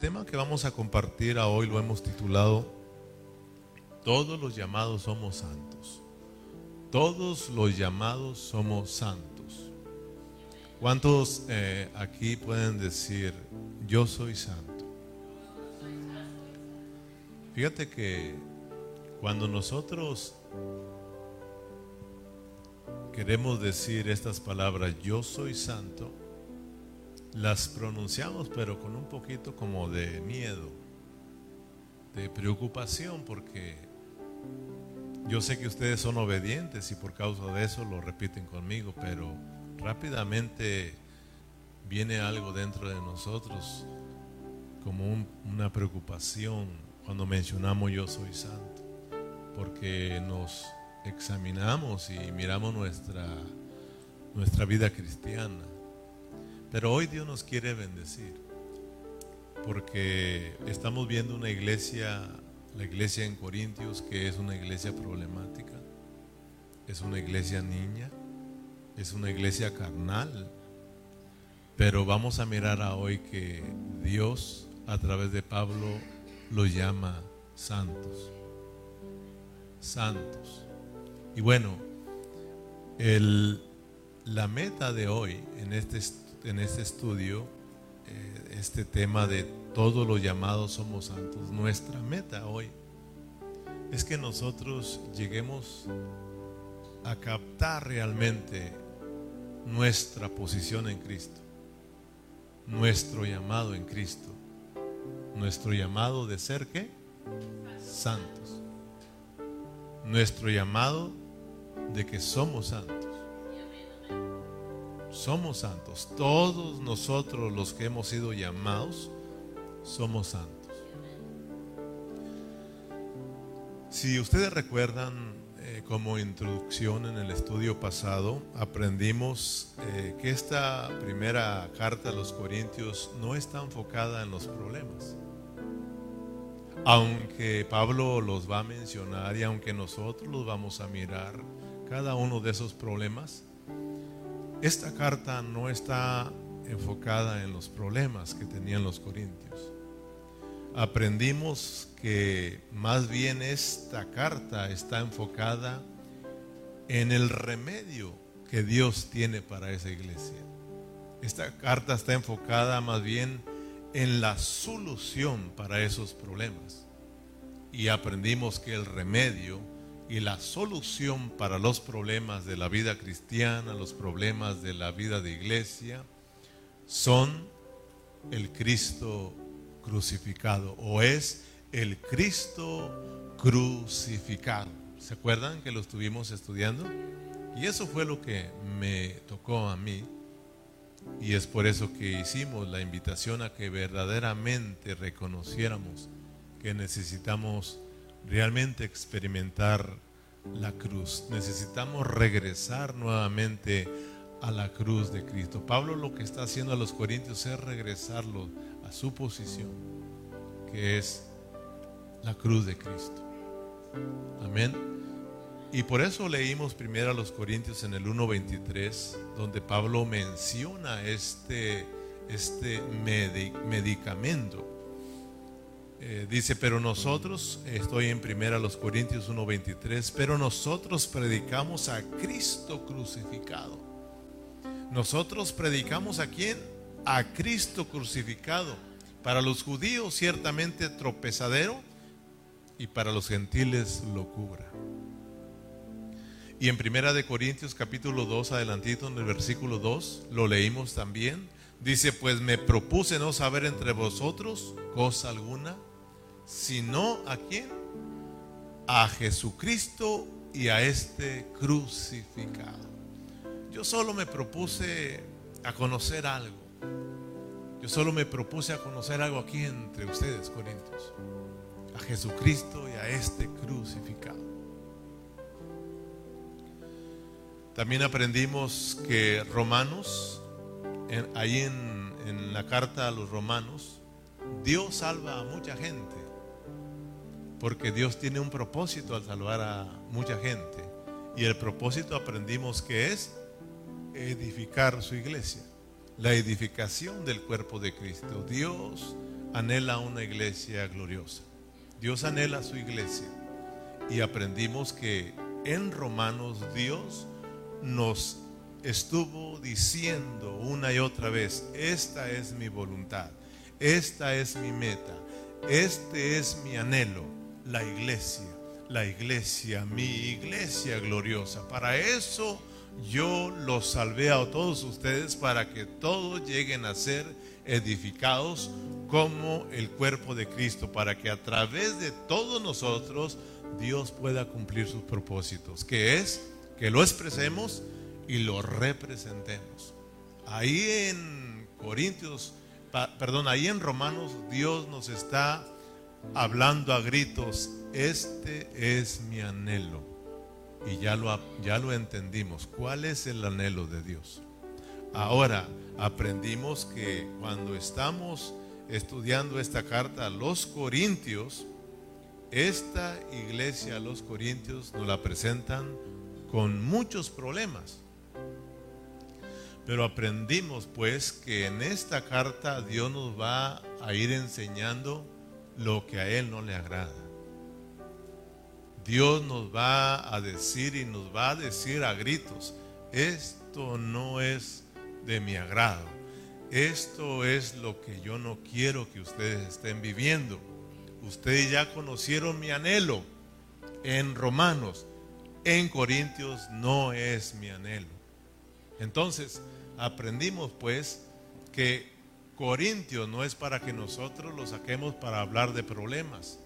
El tema que vamos a compartir hoy lo hemos titulado Todos los llamados somos santos. Todos los llamados somos santos. ¿Cuántos eh, aquí pueden decir yo soy santo? Fíjate que cuando nosotros queremos decir estas palabras yo soy santo, las pronunciamos pero con un poquito como de miedo, de preocupación, porque yo sé que ustedes son obedientes y por causa de eso lo repiten conmigo, pero rápidamente viene algo dentro de nosotros como una preocupación cuando mencionamos yo soy santo, porque nos examinamos y miramos nuestra, nuestra vida cristiana pero hoy Dios nos quiere bendecir, porque estamos viendo una iglesia, la iglesia en Corintios, que es una iglesia problemática, es una iglesia niña, es una iglesia carnal, pero vamos a mirar a hoy que Dios a través de Pablo los llama santos, santos. Y bueno, el, la meta de hoy en este en este estudio eh, este tema de todos los llamados somos santos. Nuestra meta hoy es que nosotros lleguemos a captar realmente nuestra posición en Cristo, nuestro llamado en Cristo, nuestro llamado de ser qué? Santos. Nuestro llamado de que somos santos somos santos. Todos nosotros los que hemos sido llamados somos santos. Si ustedes recuerdan eh, como introducción en el estudio pasado, aprendimos eh, que esta primera carta a los Corintios no está enfocada en los problemas. Aunque Pablo los va a mencionar y aunque nosotros los vamos a mirar, cada uno de esos problemas, esta carta no está enfocada en los problemas que tenían los corintios. Aprendimos que más bien esta carta está enfocada en el remedio que Dios tiene para esa iglesia. Esta carta está enfocada más bien en la solución para esos problemas. Y aprendimos que el remedio y la solución para los problemas de la vida cristiana, los problemas de la vida de iglesia, son el Cristo crucificado o es el Cristo crucificado. ¿Se acuerdan que lo estuvimos estudiando? Y eso fue lo que me tocó a mí. Y es por eso que hicimos la invitación a que verdaderamente reconociéramos que necesitamos realmente experimentar la cruz. Necesitamos regresar nuevamente a la cruz de Cristo. Pablo lo que está haciendo a los corintios es regresarlo a su posición, que es la cruz de Cristo. Amén. Y por eso leímos primero a los Corintios en el 1.23, donde Pablo menciona este, este medicamento eh, dice, pero nosotros, estoy en primera los Corintios 1:23, pero nosotros predicamos a Cristo crucificado. Nosotros predicamos a quién? A Cristo crucificado. Para los judíos ciertamente tropezadero y para los gentiles locura. Y en primera de Corintios capítulo 2, adelantito en el versículo 2, lo leímos también. Dice, pues me propuse no saber entre vosotros cosa alguna sino a quién? A Jesucristo y a este crucificado. Yo solo me propuse a conocer algo. Yo solo me propuse a conocer algo aquí entre ustedes, Corintios. A Jesucristo y a este crucificado. También aprendimos que Romanos, ahí en, en la carta a los Romanos, Dios salva a mucha gente porque Dios tiene un propósito al salvar a mucha gente. Y el propósito aprendimos que es edificar su iglesia, la edificación del cuerpo de Cristo. Dios anhela una iglesia gloriosa. Dios anhela su iglesia. Y aprendimos que en Romanos Dios nos estuvo diciendo una y otra vez, esta es mi voluntad, esta es mi meta, este es mi anhelo, la iglesia, la iglesia, mi iglesia gloriosa. Para eso yo los salvé a todos ustedes para que todos lleguen a ser edificados como el cuerpo de Cristo, para que a través de todos nosotros Dios pueda cumplir sus propósitos, que es que lo expresemos y lo representemos. Ahí en Corintios, perdón, ahí en Romanos Dios nos está hablando a gritos, este es mi anhelo. Y ya lo, ya lo entendimos. ¿Cuál es el anhelo de Dios? Ahora, aprendimos que cuando estamos estudiando esta carta a los Corintios, esta iglesia a los Corintios nos la presentan con muchos problemas. Pero aprendimos pues que en esta carta Dios nos va a ir enseñando lo que a Él no le agrada. Dios nos va a decir y nos va a decir a gritos, esto no es de mi agrado, esto es lo que yo no quiero que ustedes estén viviendo. Ustedes ya conocieron mi anhelo en Romanos, en Corintios no es mi anhelo. Entonces, aprendimos pues que Corintios no es para que nosotros lo saquemos para hablar de problemas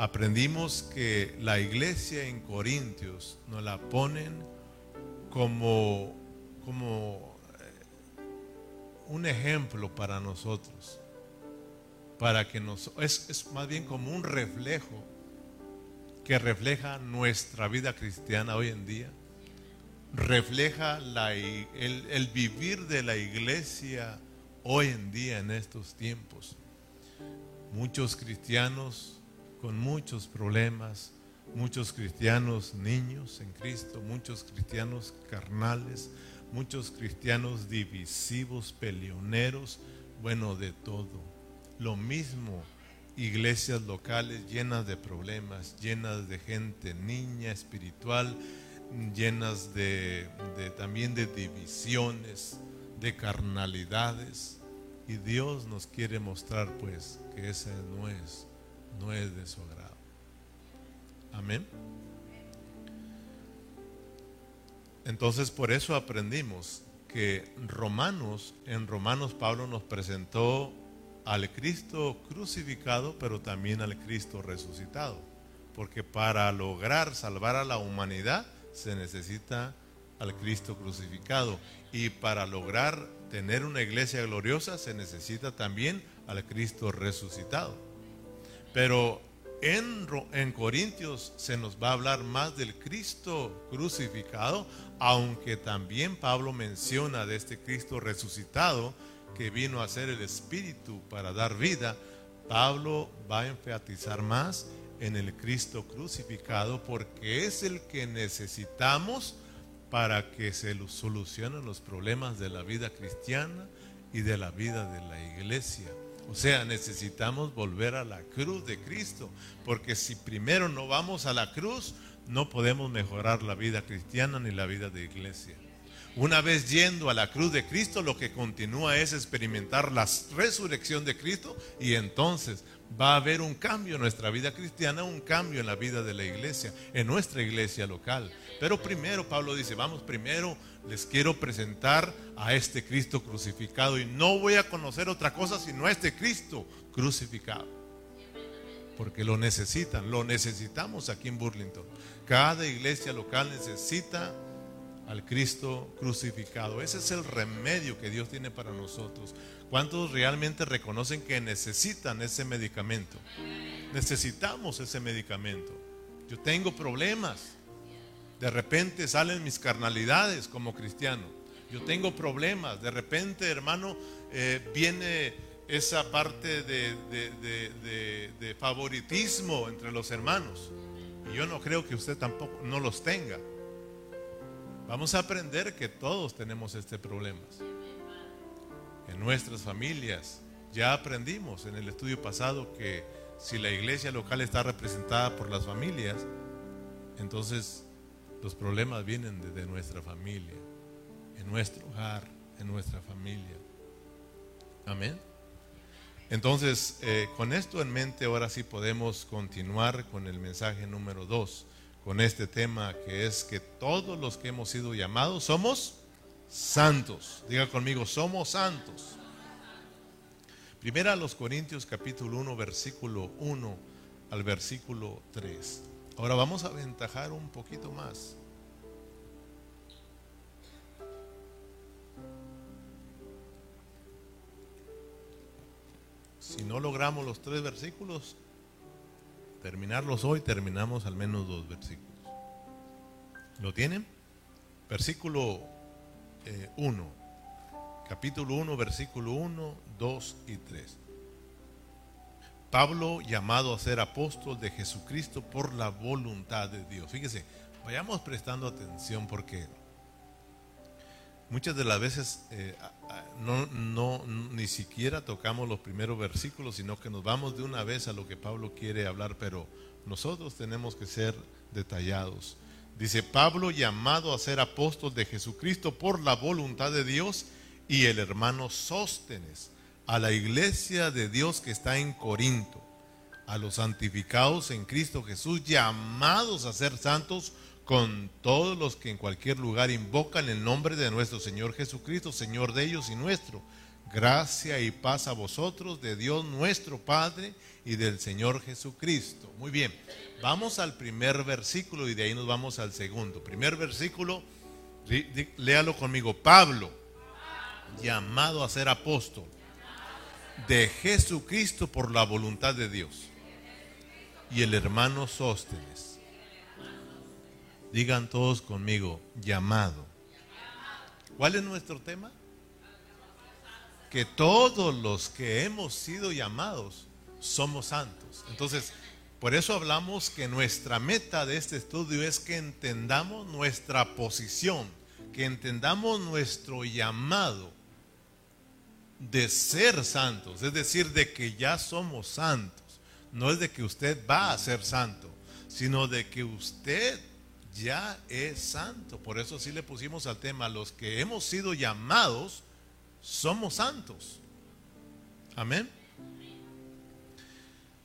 aprendimos que la iglesia en Corintios nos la ponen como, como eh, un ejemplo para nosotros. Para que nos, es, es más bien como un reflejo que refleja nuestra vida cristiana hoy en día. Refleja el, el vivir de la iglesia hoy en día en estos tiempos. Muchos cristianos con muchos problemas, muchos cristianos niños en Cristo, muchos cristianos carnales, muchos cristianos divisivos, peleoneros, bueno, de todo. Lo mismo, iglesias locales llenas de problemas, llenas de gente niña, espiritual, llenas de, también de divisiones, de carnalidades. Y Dios nos quiere mostrar pues que ese no es no es de su agrado. Amén. Entonces por eso aprendimos que Romanos, en Romanos Pablo nos presentó al Cristo crucificado, pero también al Cristo resucitado. Porque para lograr salvar a la humanidad se necesita al Cristo crucificado. Y para lograr tener una iglesia gloriosa se necesita también al Cristo resucitado. Pero en, en, Corintios se nos va a hablar más del Cristo crucificado, aunque también Pablo menciona de este Cristo resucitado que vino a ser el Espíritu para dar vida. Pablo va a enfatizar más en el Cristo crucificado porque es el que necesitamos para que se solucionen los problemas de la vida cristiana y de la vida de la iglesia. O sea, necesitamos volver a la cruz de Cristo, porque si primero no vamos a la cruz, no podemos mejorar la vida cristiana ni la vida de iglesia. Una vez yendo a la cruz de Cristo, lo que continúa es experimentar la resurrección de Cristo y entonces va a haber un cambio en nuestra vida cristiana, un cambio en la vida de la iglesia, en nuestra iglesia local. Pero primero Pablo dice, vamos primero les quiero presentar a este Cristo crucificado y no voy a conocer otra cosa sino a este Cristo crucificado. Porque lo necesitan, lo necesitamos aquí en Burlington. Cada iglesia local necesita al Cristo crucificado. Ese es el remedio que Dios tiene para nosotros. ¿Cuántos realmente reconocen que necesitan ese medicamento? Necesitamos ese medicamento. Yo tengo problemas. De repente salen mis carnalidades como cristiano. Yo tengo problemas. De repente, hermano, eh, viene esa parte de, de, favoritismo entre los hermanos. Y yo no creo que usted tampoco no los tenga. Vamos a aprender que todos tenemos este problema. En nuestras familias, Ya aprendimos en el estudio pasado que si la iglesia local está representada por las familias, entonces los problemas vienen desde nuestra familia, en nuestro hogar, en nuestra familia. Amén. Entonces, eh, con esto en mente, ahora sí podemos continuar con el mensaje número dos, con este tema que es que todos los que hemos sido llamados somos santos. Diga conmigo, somos santos. Primera a los Corintios capítulo 1, versículo 1 al versículo 3. Ahora vamos a aventajar un poquito más. Si no logramos los tres versículos, terminarlos hoy, terminamos al menos dos versículos. ¿Lo tienen? Versículo 1. Eh, capítulo 1, versículo 1, 2 y 3. Pablo llamado a ser apóstol de Jesucristo por la voluntad de Dios. Fíjese, vayamos prestando atención porque muchas de las veces eh, no, no, ni siquiera tocamos los primeros versículos, sino que nos vamos de una vez a lo que Pablo quiere hablar, pero nosotros tenemos que ser detallados. Dice Pablo, llamado a ser apóstol de Jesucristo por la voluntad de Dios, y el hermano Sóstenes, a la iglesia de Dios que está en Corinto, a los santificados en Cristo Jesús, llamados a ser santos, con todos los que en cualquier lugar invocan el nombre de nuestro Señor Jesucristo, Señor de ellos y nuestro. Gracia y paz a vosotros, de Dios nuestro Padre y del Señor Jesucristo. Muy bien, vamos al primer versículo y de ahí nos vamos al segundo. Primer versículo, léalo conmigo. Pablo, llamado a ser apóstol de Jesucristo por la voluntad de Dios. Y el hermano Sóstenes Digan todos conmigo, llamado. ¿Cuál es nuestro tema? Que todos los que hemos sido llamados somos santos. Entonces, por eso hablamos que nuestra meta de este estudio es que entendamos nuestra posición, que entendamos nuestro llamado de ser santos, es decir, de que ya somos santos. No es de que usted va a ser santo, sino de que usted ya es santo. Por eso sí le pusimos al tema, los que hemos sido llamados, somos santos. Amén.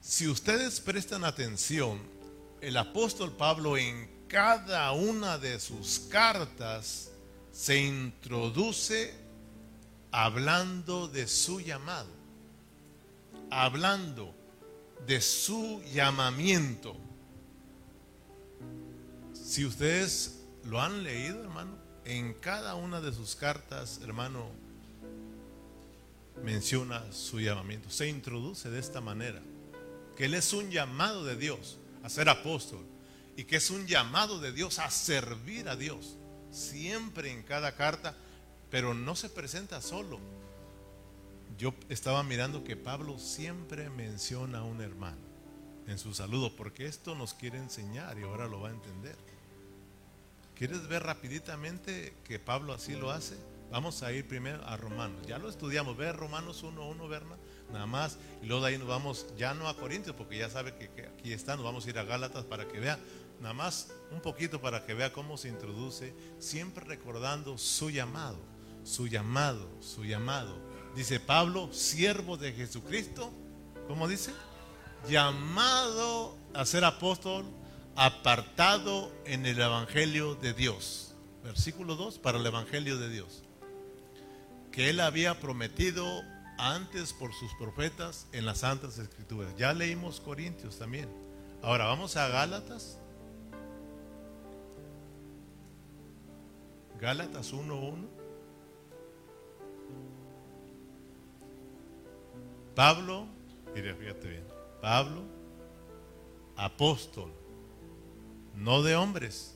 Si ustedes prestan atención, el apóstol Pablo en cada una de sus cartas se introduce hablando de su llamado, hablando de su llamamiento. Si ustedes lo han leído, hermano, en cada una de sus cartas, hermano, menciona su llamamiento. Se introduce de esta manera. Que Él es un llamado de Dios a ser apóstol. Y que es un llamado de Dios a servir a Dios. Siempre en cada carta. Pero no se presenta solo. Yo estaba mirando que Pablo siempre menciona a un hermano en su saludo. Porque esto nos quiere enseñar y ahora lo va a entender. ¿Quieres ver rapiditamente que Pablo así lo hace? Vamos a ir primero a Romanos. Ya lo estudiamos. Ve Romanos 1.1, Berna. Nada más. Y luego de ahí nos vamos ya no a Corintios, porque ya sabe que, que, aquí está. Nos vamos a ir a Gálatas para que vea. Nada más un poquito para que vea cómo se introduce. Siempre recordando su llamado. Su llamado. Su llamado. Dice Pablo, siervo de Jesucristo. ¿Cómo dice? Llamado a ser apóstol apartado en el Evangelio de Dios. Versículo 2, para el Evangelio de Dios. Que él había prometido antes por sus profetas en las Santas Escrituras. Ya leímos Corintios también. Ahora vamos a Gálatas. Gálatas 1.1. Pablo, mire, fíjate bien. Pablo, apóstol no de hombres,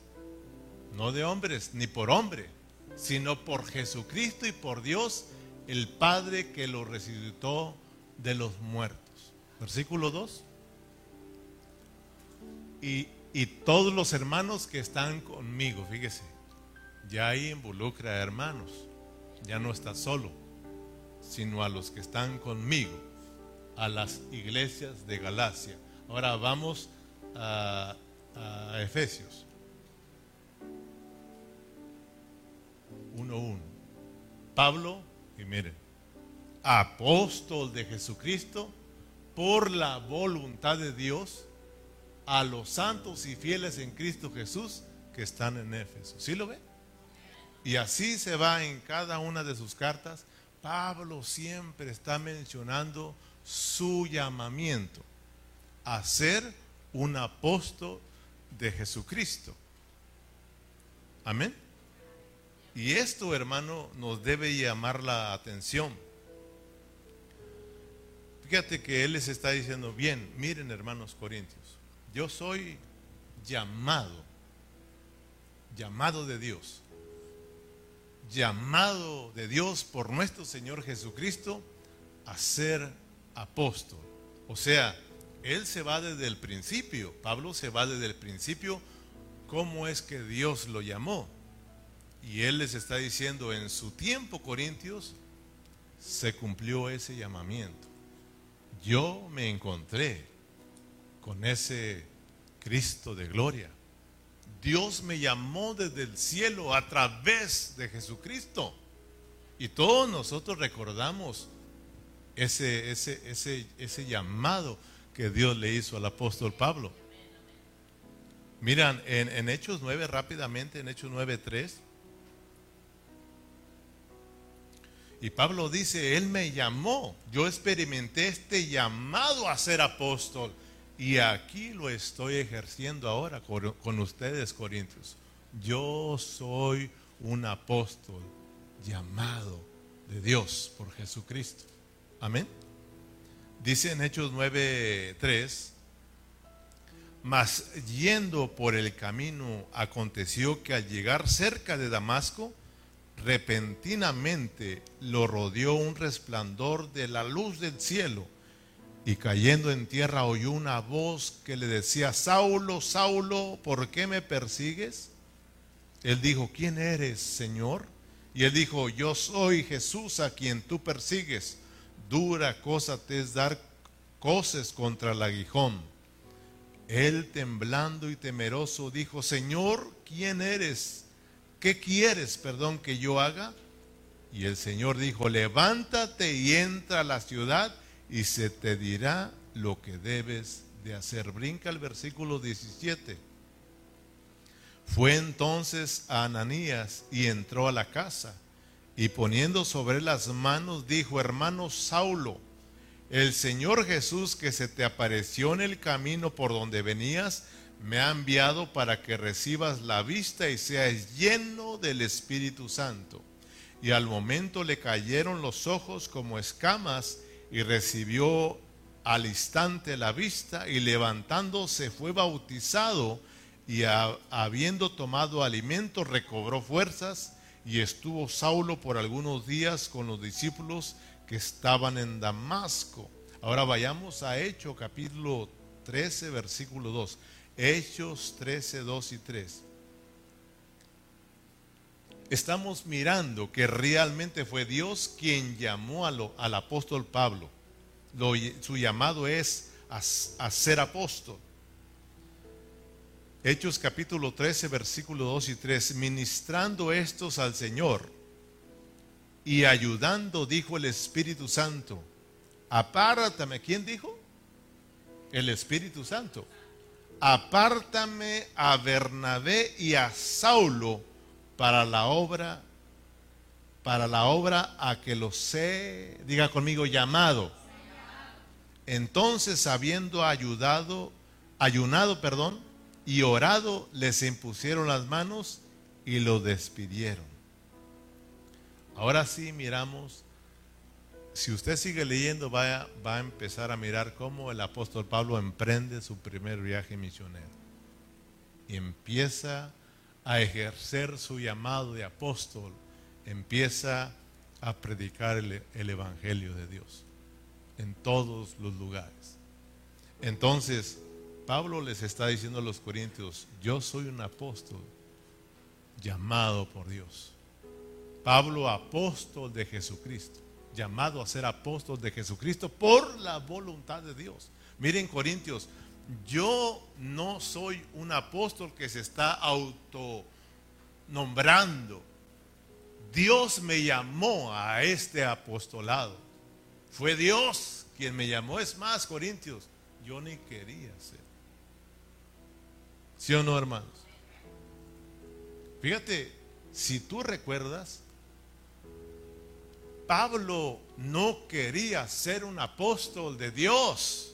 no de hombres, ni por hombre, sino por Jesucristo y por Dios, el Padre que lo resucitó de los muertos. Versículo 2. Y, y todos los hermanos que están conmigo, fíjese, ya ahí involucra a hermanos, ya no está solo. sino a los que están conmigo, a las iglesias de Galacia. Ahora vamos a, a Efesios 1.1. Pablo, y miren, apóstol de Jesucristo, por la voluntad de Dios, a los santos y fieles en Cristo Jesús que están en Éfeso. ¿Sí lo ve? Y así se va en cada una de sus cartas. Pablo siempre está mencionando su llamamiento a ser un apóstol de Jesucristo. Amén. Y esto, hermano, nos debe llamar la atención. Fíjate que Él les está diciendo, bien, miren hermanos corintios, yo soy llamado, llamado de Dios, llamado de Dios por nuestro Señor Jesucristo a ser apóstol. O sea, Él se va desde el principio, Pablo se va desde el principio, cómo es que Dios lo llamó. Y Él les está diciendo, en su tiempo, Corintios, se cumplió ese llamamiento. Yo me encontré con ese Cristo de gloria. Dios me llamó desde el cielo a través de Jesucristo. Y todos nosotros recordamos ese, ese, ese, ese llamado que Dios le hizo al apóstol Pablo. Miran, en, Hechos 9, rápidamente, en Hechos 9, 3, Y Pablo dice, Él me llamó, yo experimenté este llamado a ser apóstol y aquí lo estoy ejerciendo ahora con, ustedes, Corintios. Yo soy un apóstol llamado de Dios por Jesucristo. Amén. Dice en Hechos 9:3, mas yendo por el camino aconteció que al llegar cerca de Damasco, repentinamente lo rodeó un resplandor de la luz del cielo y cayendo en tierra oyó una voz que le decía, Saulo, Saulo, ¿por qué me persigues? Él dijo, ¿quién eres, Señor? Y él dijo, yo soy Jesús a quien tú persigues. Dura cosa te es dar coces contra el aguijón. Él temblando y temeroso dijo, Señor, ¿quién eres? ¿qué quieres, perdón, que yo haga? Y el Señor dijo, levántate y entra a la ciudad y se te dirá lo que debes de hacer. Brinca el versículo 17. Fue entonces a Ananías y entró a la casa y poniendo sobre las manos dijo, hermano Saulo, el Señor Jesús que se te apareció en el camino por donde venías, me ha enviado para que recibas la vista y seas lleno del Espíritu Santo. Y al momento le cayeron los ojos como escamas y recibió al instante la vista y levantándose fue bautizado y habiendo tomado alimento recobró fuerzas y estuvo Saulo por algunos días con los discípulos que estaban en Damasco. Ahora vayamos a Hecho capítulo 13 versículo 2. Hechos 13, 2 y 3. Estamos mirando que realmente fue Dios quien llamó al apóstol Pablo. su llamado es a, a ser apóstol. Hechos capítulo 13, versículo 2 y 3. Ministrando estos al Señor y ayudando, dijo el Espíritu Santo. Apártame. ¿Quién dijo? El Espíritu Santo apártame a Bernabé y a Saulo para la obra, para la obra a que los sé, diga conmigo, llamado. Entonces, habiendo ayudado, ayunado, perdón, y orado, les impusieron las manos y lo despidieron. Ahora sí miramos si usted sigue leyendo, va a, empezar a mirar cómo el apóstol Pablo emprende su primer viaje misionero. Y empieza a ejercer su llamado de apóstol, empieza a predicar el Evangelio de Dios en todos los lugares. Entonces, Pablo les está diciendo a los corintios, yo soy un apóstol llamado por Dios. Pablo, apóstol de Jesucristo. llamado a ser apóstol de Jesucristo por la voluntad de Dios. Miren Corintios, yo no soy un apóstol que se está autonombrando. Dios me llamó a este apostolado. Fue Dios quien me llamó. Es más, Corintios, yo ni quería ser. ¿Sí o no, hermanos? Fíjate, si tú recuerdas, Pablo no quería ser un apóstol de Dios.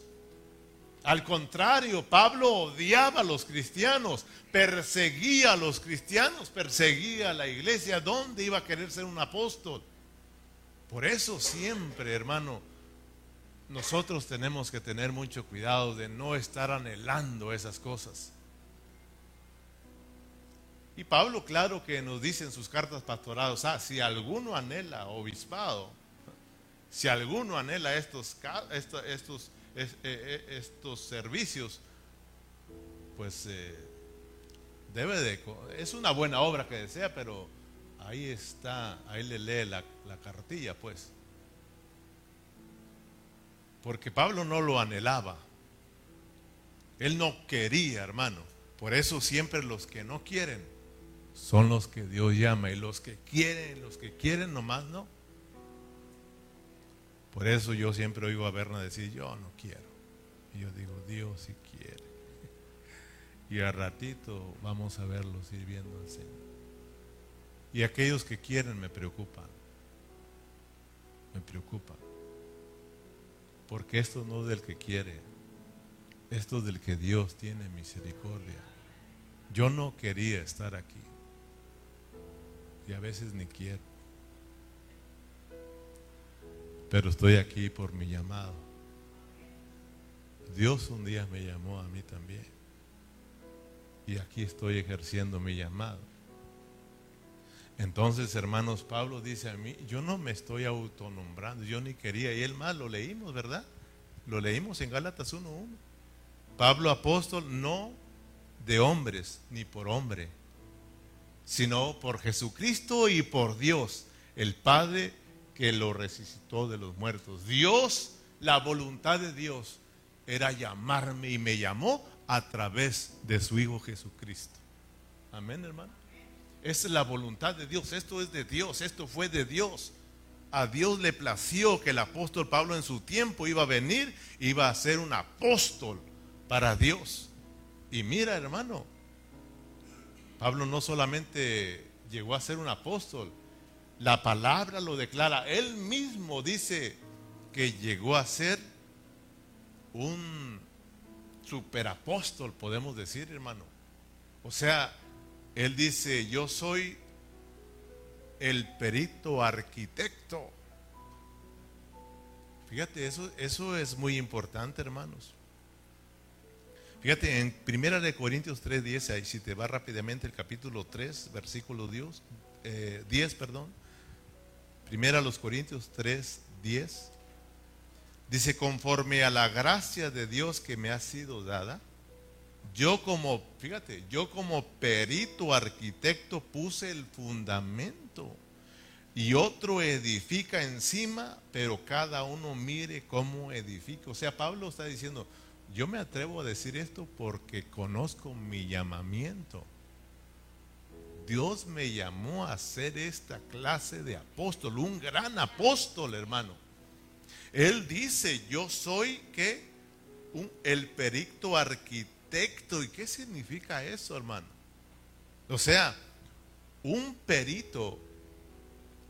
Al contrario, Pablo odiaba a los cristianos, perseguía a los cristianos, perseguía a la iglesia. ¿Dónde iba a querer ser un apóstol? Por eso siempre, hermano, nosotros tenemos que tener mucho cuidado de no estar anhelando esas cosas. Y Pablo, claro que nos dice en sus cartas pastorados, ah, si alguno anhela obispado, si alguno anhela estos, estos, estos, eh, eh, estos servicios, pues eh, debe de, es una buena obra que desea, pero ahí está, ahí le lee la, la cartilla, pues. Porque Pablo no lo anhelaba. Él no quería, hermano. Por eso siempre los que no quieren son los que Dios llama y los que quieren, los que quieren nomás no. Por eso yo siempre oigo a Berna decir, yo no quiero. Y yo digo, Dios si quiere. Y a ratito vamos a verlo sirviendo al Señor. Y aquellos que quieren me preocupan. Me preocupan. Porque esto no es del que quiere. Esto es del que Dios tiene misericordia. Yo no quería estar aquí y a veces ni quiero. Pero estoy aquí por mi llamado. Dios un día me llamó a mí también. Y aquí estoy ejerciendo mi llamado. Entonces, hermanos, Pablo dice a mí, yo no me estoy autonombrando, yo ni quería, y él más lo leímos, ¿verdad? Lo leímos en Gálatas 1.1. Pablo apóstol no de hombres, ni por hombre, sino por Jesucristo y por Dios, el Padre que lo resucitó de los muertos. Dios, la voluntad de Dios era llamarme y me llamó a través de su Hijo Jesucristo. Amén, hermano. Esa es la voluntad de Dios. Esto es de Dios. Esto fue de Dios. A Dios le plació que el apóstol Pablo en su tiempo iba a venir, iba a ser un apóstol para Dios. Y mira, hermano, Pablo no solamente llegó a ser un apóstol, la palabra lo declara. Él mismo dice que llegó a ser un superapóstol, podemos decir, hermano. O sea, él dice, yo soy el perito arquitecto. Fíjate, eso, eso es muy importante, hermanos. Fíjate, en Primera de Corintios 3, 10, ahí si te va rápidamente el capítulo 3, versículo 10, eh, 10 perdón. Primera los Corintios 3, 10. Dice, conforme a la gracia de Dios que me ha sido dada, yo como, fíjate, yo como perito arquitecto puse el fundamento y otro edifica encima, pero cada uno mire cómo edifica. O sea, Pablo está diciendo, yo me atrevo a decir esto porque conozco mi llamamiento. Dios me llamó a ser esta clase de apóstol, un gran apóstol, hermano. Él dice, yo soy que el perito arquitecto. ¿Y qué significa eso, hermano? O sea, un perito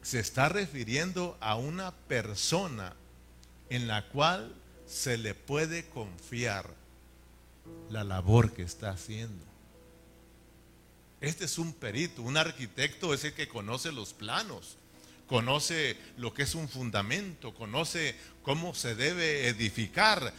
se está refiriendo a una persona en la cual se le puede confiar la labor que está haciendo. Este es un perito, un arquitecto es el que conoce los planos, conoce lo que es un fundamento, conoce cómo se debe edificar.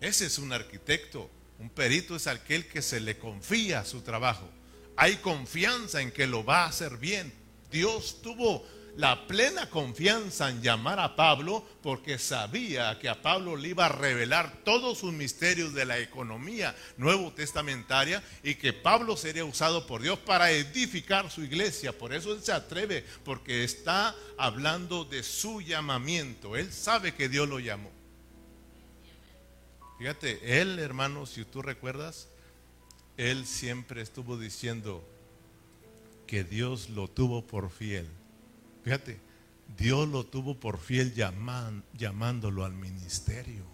Ese es un arquitecto. Un perito es aquel que se le confía su trabajo. Hay confianza en que lo va a hacer bien. Dios tuvo la plena confianza en llamar a Pablo porque sabía que a Pablo le iba a revelar todos sus misterios de la economía nuevo testamentaria y que Pablo sería usado por Dios para edificar su iglesia. Por eso él se atreve porque está hablando de su llamamiento. Él sabe que Dios lo llamó. Fíjate, él hermano, si tú recuerdas, él siempre estuvo diciendo que Dios lo tuvo por fiel Fíjate, Dios lo tuvo por fiel llamándolo al ministerio.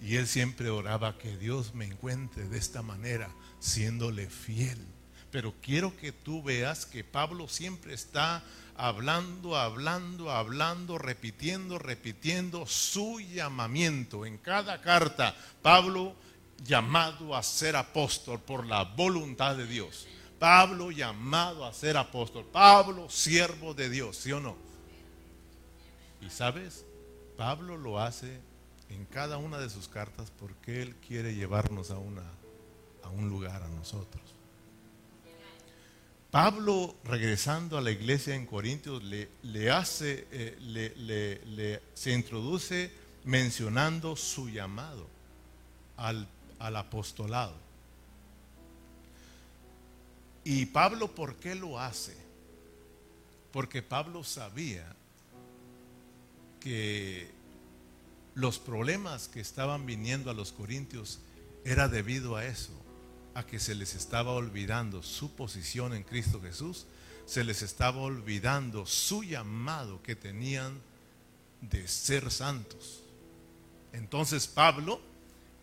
Y él siempre oraba que Dios me encuentre de esta manera, siéndole fiel. Pero quiero que tú veas que Pablo siempre está hablando, hablando, hablando, repitiendo, repitiendo su llamamiento. En cada carta, Pablo llamado a ser apóstol por la voluntad de Dios. Pablo llamado a ser apóstol. Pablo, siervo de Dios, ¿sí o no? Y sabes, Pablo lo hace en cada una de sus cartas porque él quiere llevarnos a, una, a un lugar a nosotros. Pablo, regresando a la iglesia en Corintios, le, le hace, eh, le, se introduce mencionando su llamado al, al apostolado. ¿Y Pablo por qué lo hace? Porque Pablo sabía que los problemas que estaban viniendo a los corintios era debido a eso, a que se les estaba olvidando su posición en Cristo Jesús, se les estaba olvidando su llamado que tenían de ser santos. Entonces Pablo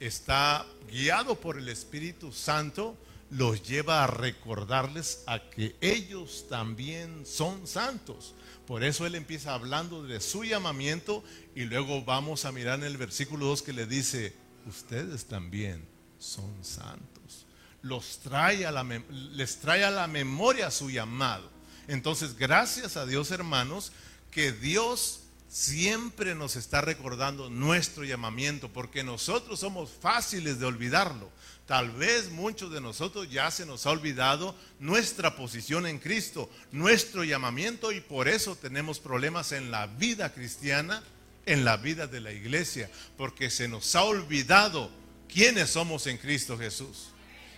está guiado por el Espíritu Santo los lleva a recordarles a que ellos también son santos. Por eso él empieza hablando de su llamamiento y luego vamos a mirar en el versículo 2 que le dice, ustedes también son santos. Los trae a la, les trae a la memoria su llamado. Entonces, gracias a Dios, hermanos, que Dios siempre nos está recordando nuestro llamamiento, porque nosotros somos fáciles de olvidarlo. Tal vez muchos de nosotros ya se nos ha olvidado nuestra posición en Cristo, nuestro llamamiento y por eso tenemos problemas en la vida cristiana, en la vida de la iglesia, porque se nos ha olvidado quiénes somos en Cristo Jesús.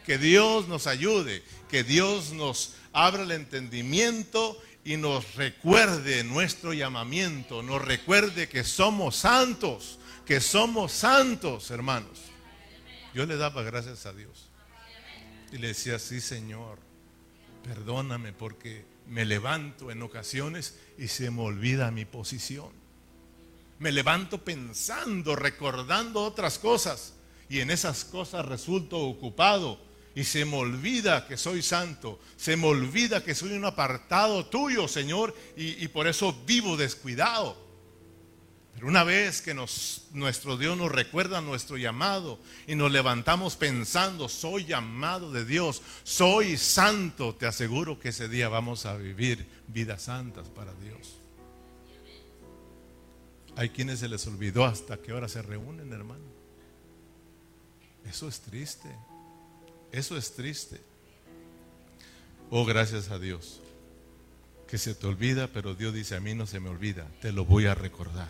Que Dios nos ayude, que Dios nos abra el entendimiento y nos recuerde nuestro llamamiento, nos recuerde que somos santos, que somos santos, hermanos. Yo le daba gracias a Dios. Y le decía, sí Señor, perdóname porque me levanto en ocasiones y se me olvida mi posición. Me levanto pensando, recordando otras cosas y en esas cosas resulto ocupado y se me olvida que soy santo, se me olvida que soy un apartado tuyo, Señor, y, y por eso vivo descuidado. Pero una vez que nuestro Dios nos recuerda nuestro llamado y nos levantamos pensando, soy llamado de Dios, soy santo, te aseguro que ese día vamos a vivir vidas santas para Dios. Hay quienes se les olvidó hasta qué hora se reúnen, hermano. Eso es triste. Eso es triste. Oh, gracias a Dios. Que se te olvida, pero Dios dice, a mí no se me olvida, te lo voy a recordar.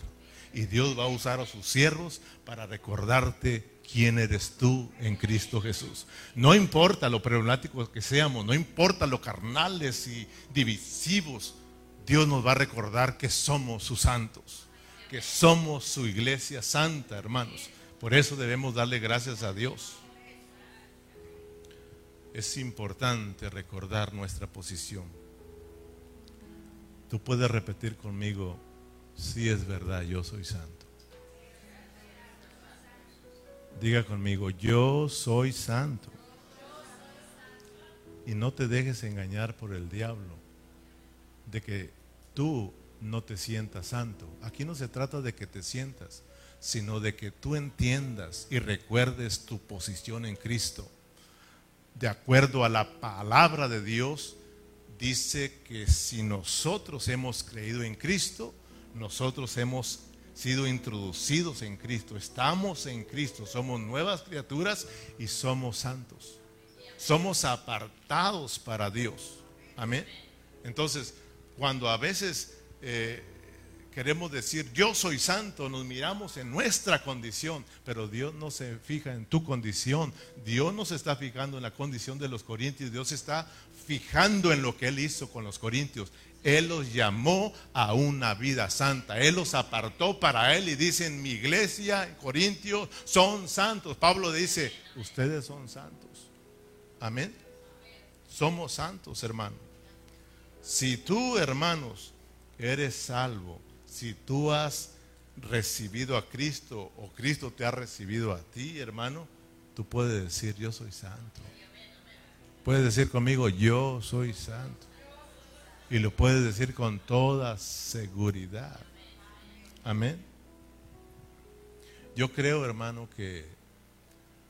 Y Dios va a usar a sus siervos para recordarte quién eres tú en Cristo Jesús. No importa lo problemáticos que seamos, no importa lo carnales y divisivos, Dios nos va a recordar que somos sus santos, que somos su iglesia santa, hermanos. Por eso debemos darle gracias a Dios. Es importante recordar nuestra posición. Tú puedes repetir conmigo, si es verdad, yo soy santo. Diga conmigo, yo soy santo. Y no te dejes engañar por el diablo de que tú no te sientas santo. Aquí no se trata de que te sientas, sino de que tú entiendas y recuerdes tu posición en Cristo. De acuerdo a la palabra de Dios, dice que si nosotros hemos creído en Cristo, nosotros hemos sido introducidos en Cristo, estamos en Cristo, somos nuevas criaturas y somos santos. Somos apartados para Dios. Amén. Entonces, Cuando a veces eh, queremos decir, yo soy santo, nos miramos en nuestra condición, pero Dios no se fija en tu condición, Dios no se está fijando en la condición de los corintios, Dios está fijando en lo que Él hizo con los corintios. Él los llamó a una vida santa, Él los apartó para Él y dice en mi iglesia, en Corintios, son santos. Pablo dice, ustedes son santos. Amén. Somos santos, hermanos. Si tú, hermanos, eres salvo, si tú has recibido a Cristo o Cristo te ha recibido a ti, hermano, tú puedes decir, yo soy santo. Puedes decir conmigo, yo soy santo. Y lo puedes decir con toda seguridad. Amén. Yo creo, hermano, que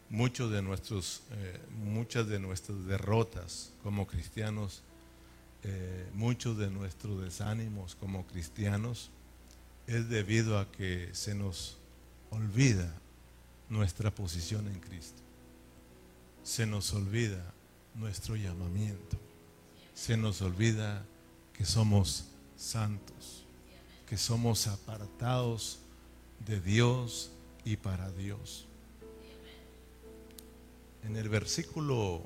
muchos de nuestros, eh, muchas de nuestras derrotas como cristianos, eh, muchos de nuestros desánimos como cristianos, es debido a que se nos olvida nuestra posición en Cristo. Se nos olvida nuestro llamamiento. Se nos olvida que somos santos, que somos apartados de Dios y para Dios. En el versículo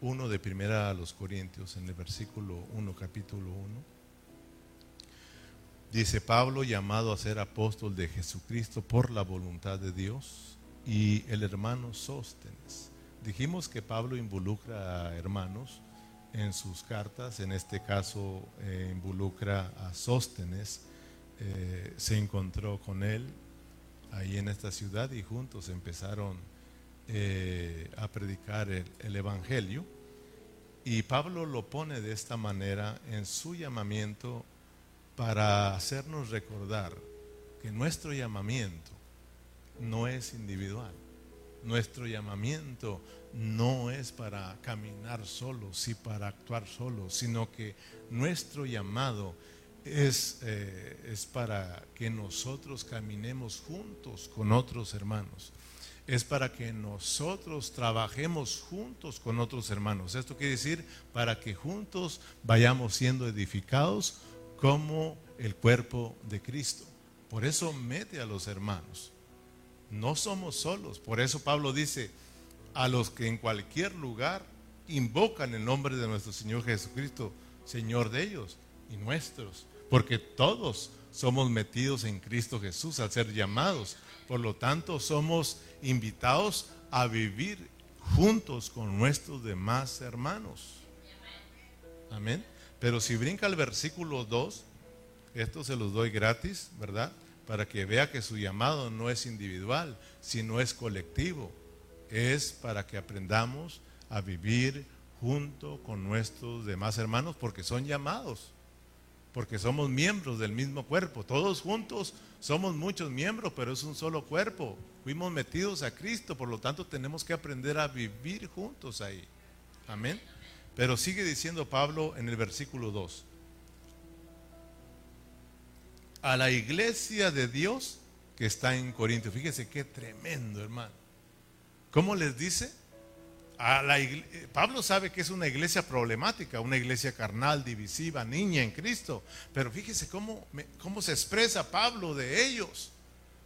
1 de primera a los Corintios, en el versículo 1, capítulo 1, Dice Pablo, llamado a ser apóstol de Jesucristo por la voluntad de Dios, y el hermano Sóstenes. Dijimos que Pablo involucra a hermanos en sus cartas, en este caso eh, involucra a Sóstenes, eh, se encontró con él ahí en esta ciudad y juntos empezaron eh, a predicar el Evangelio. Y Pablo lo pone de esta manera en su llamamiento para hacernos recordar que nuestro llamamiento no es individual. Nuestro llamamiento no es para caminar solos y para actuar solos, sino que nuestro llamado es, eh, es para que nosotros caminemos juntos con otros hermanos. Es para que nosotros trabajemos juntos con otros hermanos. Esto quiere decir para que juntos vayamos siendo edificados como el cuerpo de Cristo. Por eso mete a los hermanos. No somos solos. Por eso Pablo dice, a los que en cualquier lugar invocan el nombre de nuestro Señor Jesucristo, Señor de ellos y nuestros. Porque todos somos metidos en Cristo Jesús al ser llamados. Por lo tanto, somos invitados a vivir juntos con nuestros demás hermanos. Amén. Pero si brinca el versículo 2, esto se los doy gratis, ¿verdad? Para que vea que su llamado no es individual, sino es colectivo. Es para que aprendamos a vivir junto con nuestros demás hermanos porque son llamados, porque somos miembros del mismo cuerpo. Todos juntos somos muchos miembros, pero es un solo cuerpo. Fuimos metidos a Cristo, por lo tanto tenemos que aprender a vivir juntos ahí. Amén. Pero sigue diciendo Pablo en el versículo 2. A la iglesia de Dios que está en Corinto. Fíjese qué tremendo, hermano. ¿Cómo les dice? A la Pablo sabe que es una iglesia problemática, una iglesia carnal, divisiva, niña en Cristo. Pero fíjese cómo, cómo se expresa Pablo de ellos.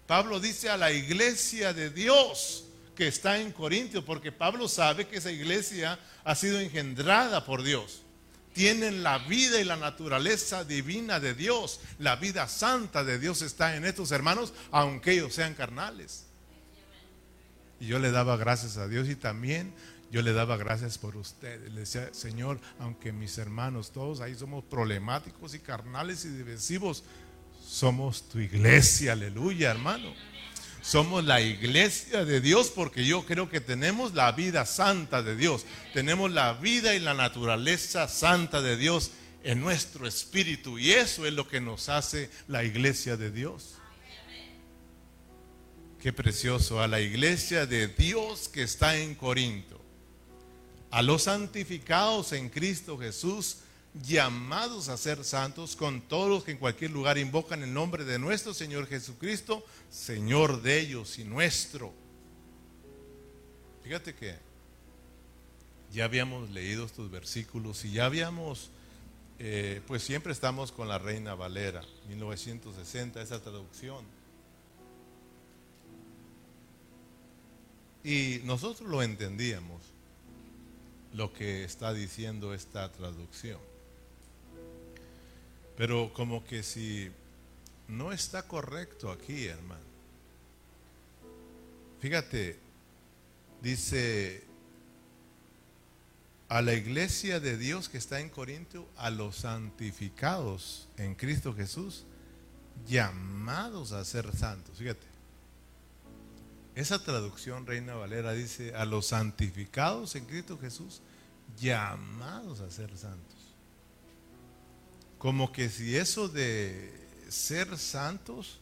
Pablo dice a la iglesia de Dios que está en Corintios, porque Pablo sabe que esa iglesia ha sido engendrada por Dios. Tienen la vida y la naturaleza divina de Dios. La vida santa de Dios está en estos hermanos, aunque ellos sean carnales. Y yo le daba gracias a Dios y también yo le daba gracias por ustedes. Le decía, Señor, aunque mis hermanos, todos ahí somos problemáticos y carnales y divisivos, somos tu iglesia, aleluya, hermano. Somos la iglesia de Dios porque yo creo que tenemos la vida santa de Dios. Tenemos la vida y la naturaleza santa de Dios en nuestro espíritu. Y eso es lo que nos hace la iglesia de Dios. Qué precioso. A la iglesia de Dios que está en Corinto. A los santificados en Cristo Jesús llamados a ser santos con todos los que en cualquier lugar invocan el nombre de nuestro Señor Jesucristo, Señor de ellos y nuestro. Fíjate que ya habíamos leído estos versículos y ya habíamos eh, pues siempre estamos con la Reina Valera, 1960, esa traducción. Y nosotros lo entendíamos, lo que está diciendo esta traducción. Pero como que si no está correcto aquí, hermano. Fíjate, dice a la iglesia de Dios que está en Corinto, a los santificados en Cristo Jesús, llamados a ser santos. Fíjate, esa traducción Reina Valera dice, a los santificados en Cristo Jesús, llamados a ser santos. Como que si eso de ser santos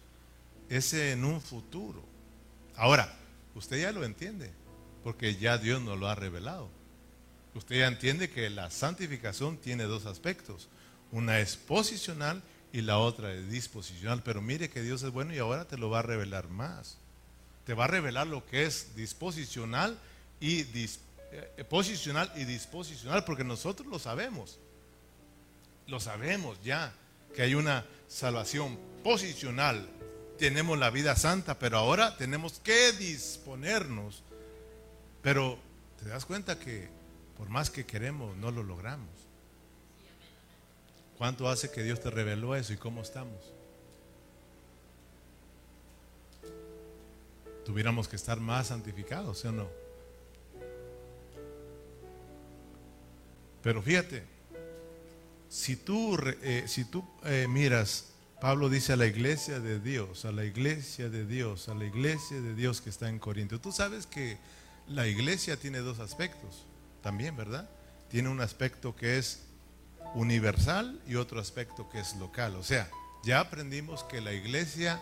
es en un futuro. Ahora, usted ya lo entiende, porque ya Dios nos lo ha revelado. Usted ya entiende que la santificación tiene dos aspectos. Una es posicional y la otra es disposicional. Pero mire que Dios es bueno y ahora te lo va a revelar más. Te va a revelar lo que es disposicional y eh, posicional y disposicional, porque nosotros lo sabemos. Lo sabemos ya, que hay una salvación posicional. Tenemos la vida santa, pero ahora tenemos que disponernos. Pero te das cuenta que por más que queremos, no lo logramos. ¿Cuánto hace que Dios te reveló eso y cómo estamos? Tuviéramos que estar más santificados, ¿sí o no? Pero fíjate, si tú, eh, si eh, miras, Pablo dice a la iglesia de Dios, a la iglesia de Dios, a la iglesia de Dios que está en Corinto. Tú sabes que la iglesia tiene dos aspectos también, ¿verdad? Tiene un aspecto que es universal y otro aspecto que es local. O sea, ya aprendimos que la iglesia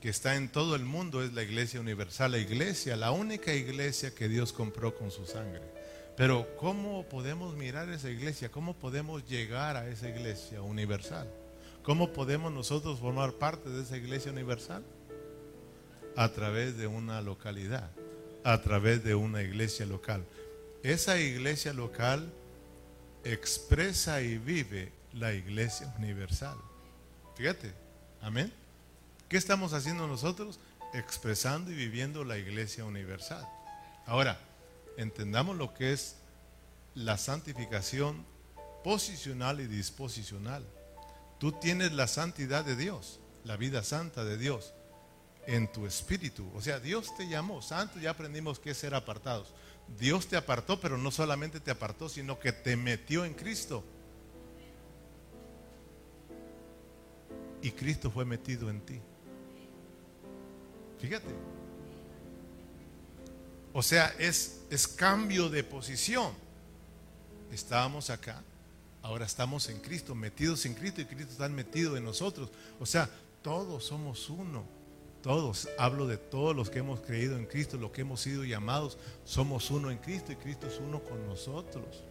que está en todo el mundo es la iglesia universal, la iglesia, la única iglesia que Dios compró con su sangre. Pero ¿cómo podemos mirar esa iglesia? ¿Cómo podemos llegar a esa iglesia universal? ¿Cómo podemos nosotros formar parte de esa iglesia universal? A través de una localidad, a través de una iglesia local. Esa iglesia local expresa y vive la iglesia universal. Fíjate, amén. ¿Qué estamos haciendo nosotros? Expresando y viviendo la iglesia universal. Ahora, entendamos lo que es la santificación posicional y disposicional. Tú tienes la santidad de Dios, la vida santa de Dios en tu espíritu. O sea, Dios te llamó santo, ya aprendimos que es ser apartados. Dios te apartó, pero no solamente te apartó, sino que te metió en Cristo. Y Cristo fue metido en ti. Fíjate. O sea, es, es cambio de posición. Estábamos acá, ahora estamos en Cristo, metidos en Cristo y Cristo está metido en nosotros. O sea, todos somos uno. Todos, hablo de todos los que hemos creído en Cristo, los que hemos sido llamados, somos uno en Cristo y Cristo es uno con nosotros.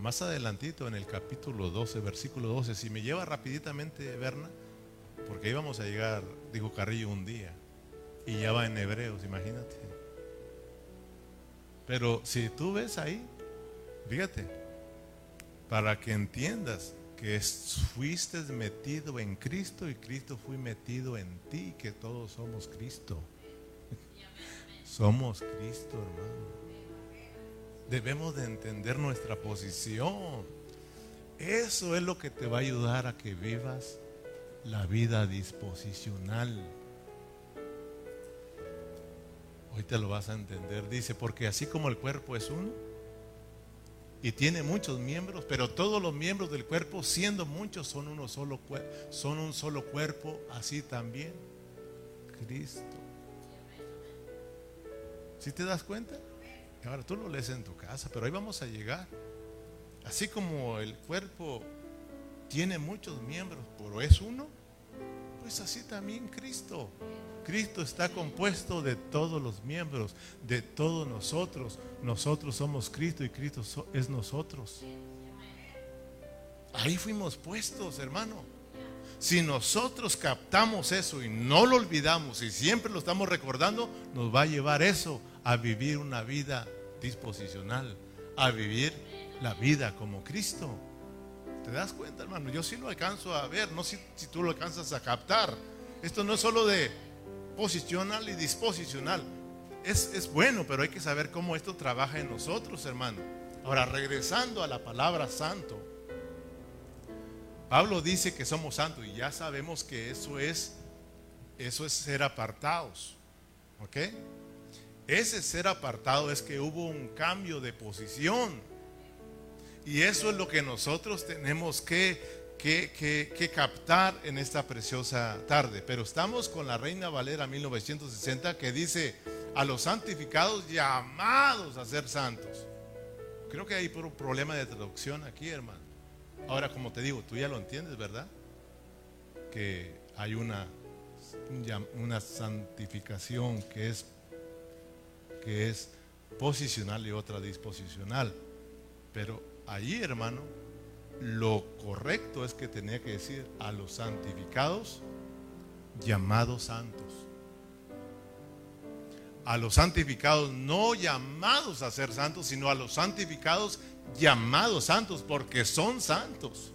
Más adelantito en el capítulo 12, versículo 12, si me lleva rapiditamente, Berna, porque íbamos a llegar, dijo Carrillo, un día, y ya va en Hebreos, imagínate. Pero si tú ves ahí, fíjate, para que entiendas que fuiste metido en Cristo y Cristo fue metido en ti, que todos somos Cristo. somos Cristo, hermano. Debemos de entender nuestra posición. Eso es lo que te va a ayudar a que vivas la vida disposicional. Hoy te lo vas a entender. Dice, porque así como el cuerpo es uno, y tiene muchos miembros, pero todos los miembros del cuerpo, siendo muchos, son, uno solo, son un solo cuerpo, así también Cristo. ¿Sí te das cuenta? Ahora tú lo lees en tu casa, pero ahí vamos a llegar. Así como el cuerpo tiene muchos miembros, pero es uno, pues así también Cristo. Cristo está compuesto de todos los miembros, de todos nosotros. Nosotros somos Cristo y Cristo es nosotros. Ahí fuimos puestos, hermano. Si nosotros captamos eso y no lo olvidamos y siempre lo estamos recordando, nos va a llevar eso a vivir una vida disposicional, a vivir la vida como Cristo. ¿Te das cuenta, hermano? Yo sí lo alcanzo a ver, no sé si tú lo alcanzas a captar. Esto no es solo de posicional y disposicional. Es, es bueno, pero hay que saber cómo esto trabaja en nosotros, hermano. Ahora, regresando a la palabra santo, Pablo dice que somos santos y ya sabemos que eso es, eso es ser apartados. ¿Ok? Ese ser apartado es que hubo un cambio de posición. Y eso es lo que nosotros tenemos que, que, captar en esta preciosa tarde. Pero estamos con la Reina Valera 1960 que dice a los santificados llamados a ser santos. Creo que hay un problema de traducción aquí, hermano. Ahora, como te digo, tú ya lo entiendes, ¿verdad? Que hay una, una santificación que es, que es posicional y otra disposicional. Pero allí, hermano, lo correcto es que tenía que decir a los santificados llamados santos a los santificados no llamados a ser santos, sino a los santificados llamados santos, porque son santos.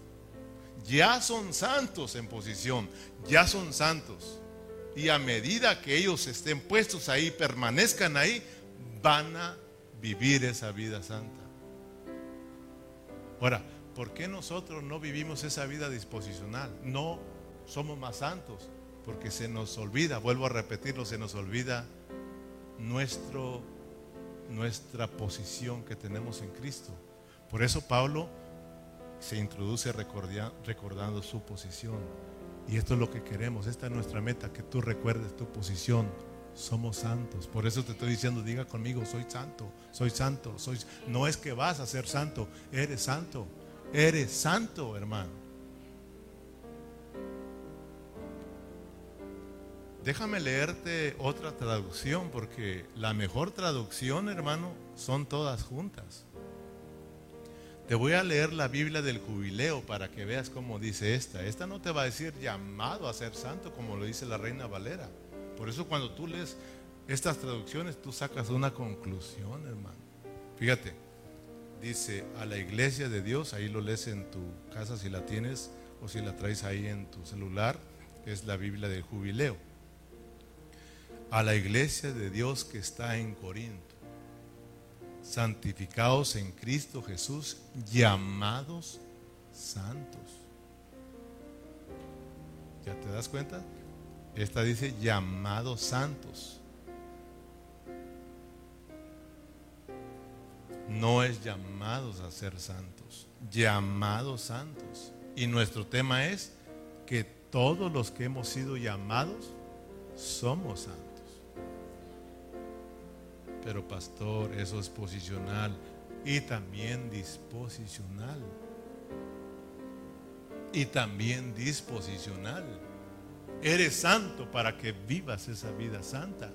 Ya son santos en posición, ya son santos. Y a medida que ellos estén puestos ahí, permanezcan ahí, van a vivir esa vida santa. Ahora, ¿por qué nosotros no vivimos esa vida disposicional? No somos más santos, porque se nos olvida, vuelvo a repetirlo, se nos olvida nuestro, nuestra posición que tenemos en Cristo. Por eso Pablo se introduce recordando su posición. Y esto es lo que queremos, esta es nuestra meta, que tú recuerdes tu posición. Somos santos. Por eso te estoy diciendo, diga conmigo, soy santo, soy santo, soy no es que vas a ser santo, eres santo. Eres santo, hermano. Déjame leerte otra traducción porque la mejor traducción, hermano, son todas juntas. Te voy a leer la Biblia del jubileo para que veas cómo dice esta. Esta no te va a decir llamado a ser santo como lo dice la Reina Valera. Por eso cuando tú lees estas traducciones, tú sacas una conclusión, hermano. Fíjate, dice a la iglesia de Dios, ahí lo lees en tu casa si la tienes o si la traes ahí en tu celular, es la Biblia del jubileo a la iglesia de Dios que está en Corinto, santificados en Cristo Jesús, llamados santos. ¿Ya te das cuenta? Esta dice llamados santos. No es llamados a ser santos, llamados santos. Y nuestro tema es que todos los que hemos sido llamados somos santos. Pero pastor, eso es posicional y también disposicional. Y también disposicional. Eres santo para que vivas esa vida santa.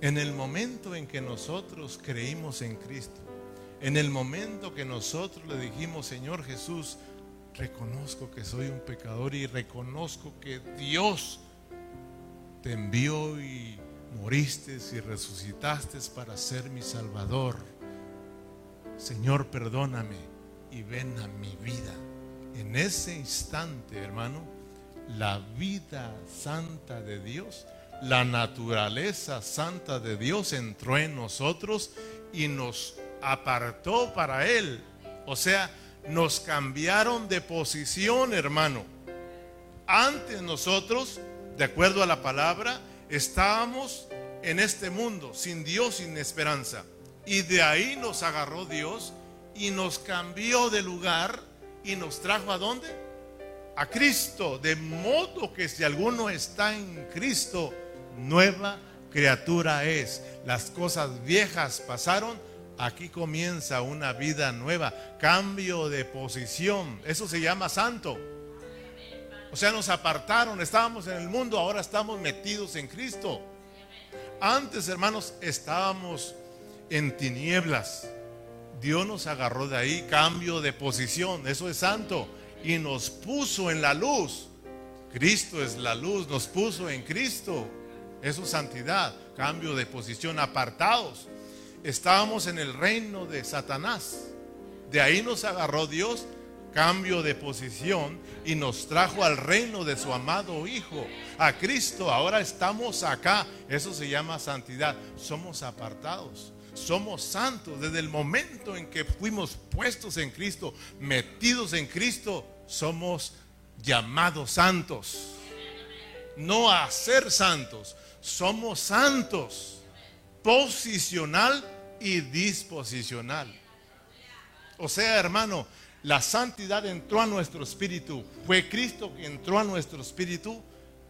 En el momento en que nosotros creímos en Cristo, en el momento que nosotros le dijimos, Señor Jesús, reconozco que soy un pecador y reconozco que Dios te envió y moriste y resucitaste para ser mi Salvador. Señor, perdóname y ven a mi vida. En ese instante, hermano, la vida santa de Dios, la naturaleza santa de Dios entró en nosotros y nos apartó para Él. O sea, nos cambiaron de posición, hermano. Antes nosotros, de acuerdo a la palabra, estábamos en este mundo, sin Dios, sin esperanza. Y de ahí nos agarró Dios y nos cambió de lugar y nos trajo a dónde? A Cristo. De modo que si alguno está en Cristo, nueva criatura es. Las cosas viejas pasaron, Aquí comienza una vida nueva, cambio de posición. Eso se llama santo. O sea, nos apartaron, estábamos en el mundo, ahora estamos metidos en Cristo. Antes, hermanos, estábamos en tinieblas. Dios nos agarró de ahí, cambio de posición, eso es santo. Y nos puso en la luz. Cristo es la luz, nos puso en Cristo. Eso es santidad, cambio de posición, apartados. estábamos en el reino de Satanás. De ahí nos agarró Dios, cambio de posición, y nos trajo al reino de su amado Hijo, a Cristo. Ahora estamos acá. Eso se llama santidad. Somos apartados. Somos santos. Desde el momento en que fuimos puestos en Cristo, metidos en Cristo, somos llamados santos. No a ser santos, somos santos. Posicional y disposicional. O sea, hermano, la santidad entró a nuestro espíritu. Fue Cristo que entró a nuestro espíritu,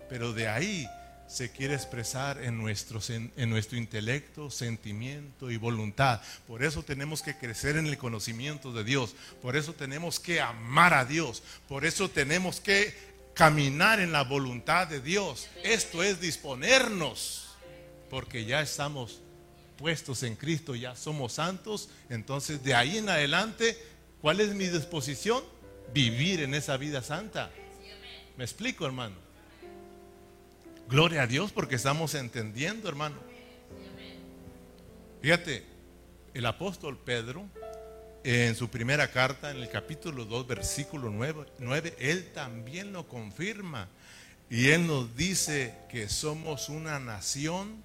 pero de ahí se quiere expresar en nuestro, en nuestro intelecto, sentimiento y voluntad. Por eso tenemos que crecer en el conocimiento de Dios. Por eso tenemos que amar a Dios. Por eso tenemos que caminar en la voluntad de Dios. Esto es disponernos, porque ya estamos puestos en Cristo, ya somos santos. Entonces de ahí en adelante, ¿cuál es mi disposición? Vivir en esa vida santa. ¿Me explico, hermano? Gloria a Dios porque estamos entendiendo, hermano. Fíjate, el apóstol Pedro, en su primera carta, en el capítulo 2, versículo 9, él también lo confirma. Y él nos dice que somos una nación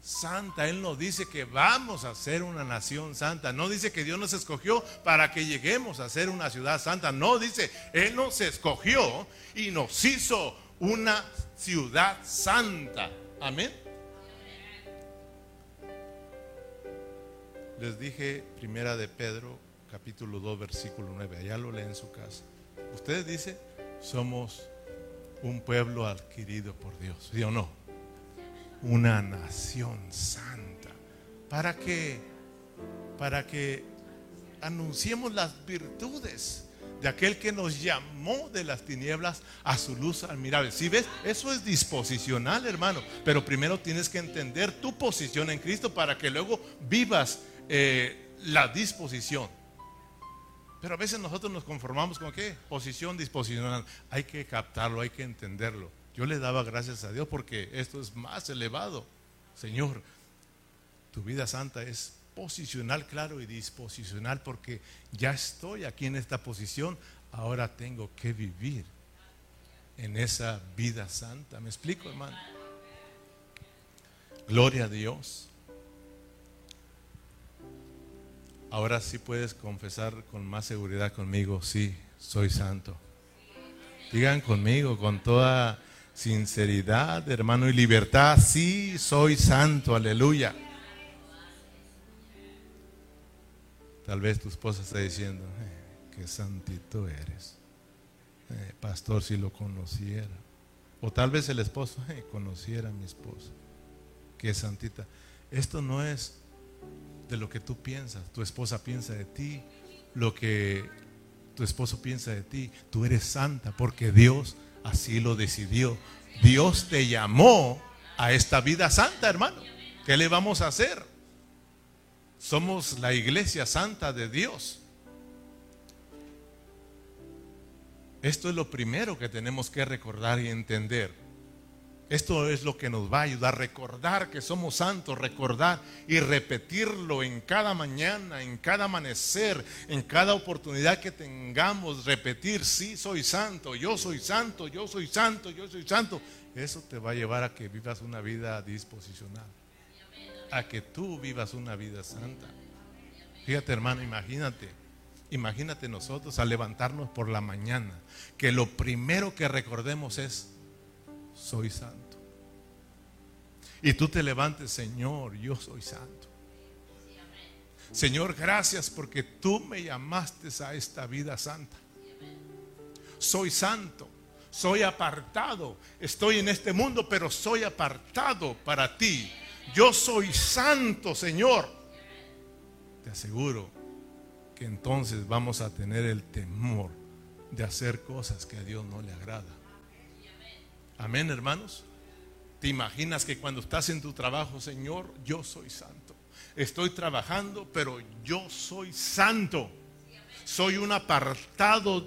santa. Él nos dice que vamos a ser una nación santa. No dice que Dios nos escogió para que lleguemos a ser una ciudad santa. No, dice, Él nos escogió y nos hizo una ciudad santa. Amén. Les dije primera de Pedro, capítulo 2, versículo 9. Allá lo leen en su casa. Ustedes dicen, somos un pueblo adquirido por Dios. ¿Sí o no? Una nación santa. ¿Para que Para que anunciemos las virtudes de aquel que nos llamó de las tinieblas a su luz admirable. Si ves, eso es disposicional, hermano. Pero primero tienes que entender tu posición en Cristo para que luego vivas eh, la disposición. Pero a veces nosotros nos conformamos con qué? Posición disposicional. Hay que captarlo, hay que entenderlo. Yo le daba gracias a Dios porque esto es más elevado. Señor, tu vida santa es posicional claro y disposicional porque ya estoy aquí en esta posición, ahora tengo que vivir en esa vida santa. ¿Me explico, hermano? Gloria a Dios. Ahora sí puedes confesar con más seguridad conmigo, sí, soy santo. Digan conmigo con toda sinceridad, hermano, y libertad, sí, soy santo, aleluya. Tal vez tu esposa está diciendo, eh, qué santito eres. Eh, pastor, si lo conociera. O tal vez el esposo, eh, conociera a mi esposa. Qué santita. Esto no es de lo que tú piensas. Tu esposa piensa de ti. Lo que tu esposo piensa de ti. Tú eres santa porque Dios así lo decidió. Dios te llamó a esta vida santa, hermano. ¿Qué le vamos a hacer? Somos la iglesia santa de Dios. Esto es lo primero que tenemos que recordar y entender. Esto es lo que nos va a ayudar a recordar que somos santos, recordar y repetirlo en cada mañana, en cada amanecer, en cada oportunidad que tengamos, repetir, sí, soy santo, yo soy santo, yo soy santo, yo soy santo. Eso te va a llevar a que vivas una vida disposicional a que tú vivas una vida santa. Fíjate hermano, imagínate, imagínate nosotros al levantarnos por la mañana, que lo primero que recordemos es, soy santo. Y tú te levantes, Señor, yo soy santo. Señor, gracias porque tú me llamaste a esta vida santa. Soy santo, soy apartado, estoy en este mundo, pero soy apartado para ti yo soy santo, Señor. Te aseguro que entonces vamos a tener el temor de hacer cosas que a Dios no le agrada. Amén, hermanos. ¿Te imaginas que cuando estás en tu trabajo, Señor, yo soy santo? Estoy trabajando, pero yo soy santo. Soy un apartado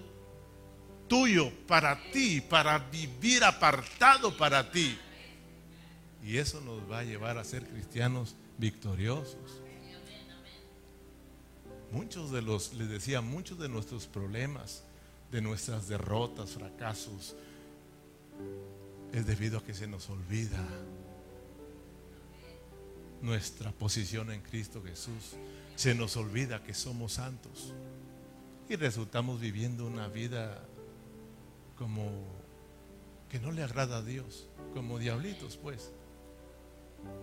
tuyo para ti, para vivir apartado para ti. Y eso nos va a llevar a ser cristianos victoriosos. muchos de los, les decía, muchos de nuestros problemas, de nuestras derrotas, fracasos, es debido a que se nos olvida nuestra posición en Cristo Jesús. Se nos olvida que somos santos y resultamos viviendo una vida como que no le agrada a Dios, como diablitos pues.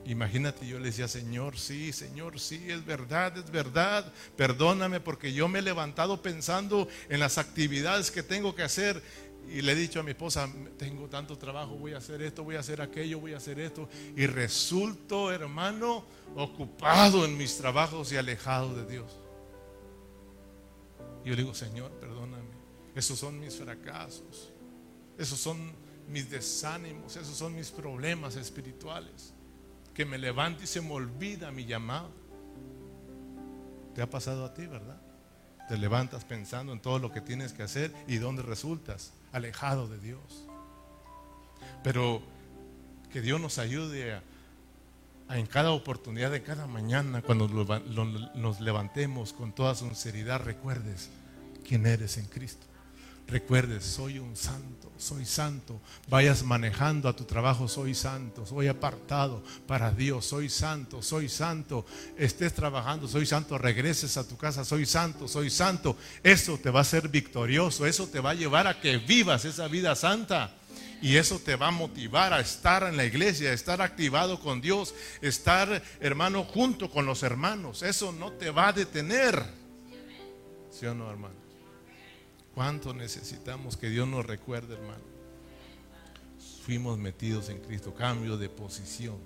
Imagínate, yo le decía, Señor, sí, Señor, sí, es verdad, es verdad, perdóname porque yo me he levantado pensando en las actividades que tengo que hacer y le he dicho a mi esposa, tengo tanto trabajo, voy a hacer esto, voy a hacer aquello, voy a hacer esto. Y resulto, hermano, ocupado en mis trabajos y alejado de Dios. Y yo le digo, Señor, perdóname. Esos son mis fracasos. Esos son mis desánimos. Esos son mis problemas espirituales. Que me levante y se me olvida mi llamado. ¿Te ha pasado a ti, verdad? Te levantas pensando en todo lo que tienes que hacer y dónde resultas alejado de Dios. Pero que Dios nos ayude en cada oportunidad de cada mañana, cuando nos levantemos con toda sinceridad, recuerdes quién eres en Cristo. Recuerdes, soy un santo, soy santo. Vayas manejando a tu trabajo, soy santo, soy apartado para Dios, soy santo, soy santo. Estés trabajando, soy santo. Regreses a tu casa, soy santo, soy santo. Eso te va a hacer victorioso, eso te va a llevar a que vivas esa vida santa. Y eso te va a motivar a estar en la iglesia, a estar activado con Dios, estar, hermano, junto con los hermanos. Eso no te va a detener. ¿Sí o no, hermano? ¿Cuánto necesitamos que Dios nos recuerde, hermano? Fuimos metidos en Cristo, cambio de posición.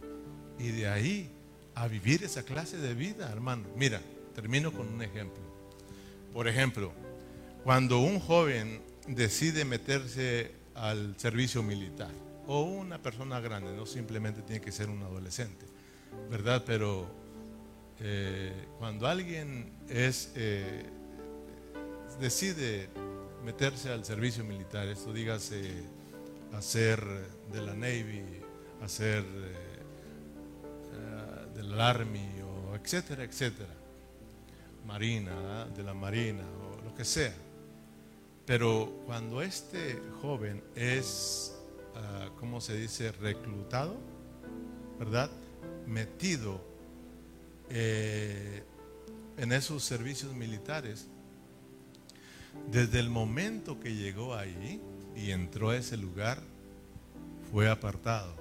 Y de ahí a vivir esa clase de vida, hermano. Mira, termino con un ejemplo. Por ejemplo, cuando un joven decide meterse al servicio militar, o una persona grande, no simplemente tiene que ser un adolescente, ¿verdad? Pero eh, cuando alguien es, eh, decide meterse al servicio militar, esto dígase hacer de la Navy, hacer eh, del Army, o etcétera, etcétera, Marina, de la Marina, o lo que sea. Pero cuando este joven es, uh, ¿cómo se dice?, reclutado, ¿verdad? Metido eh, en esos servicios militares, desde el momento que llegó ahí y entró a ese lugar, fue apartado.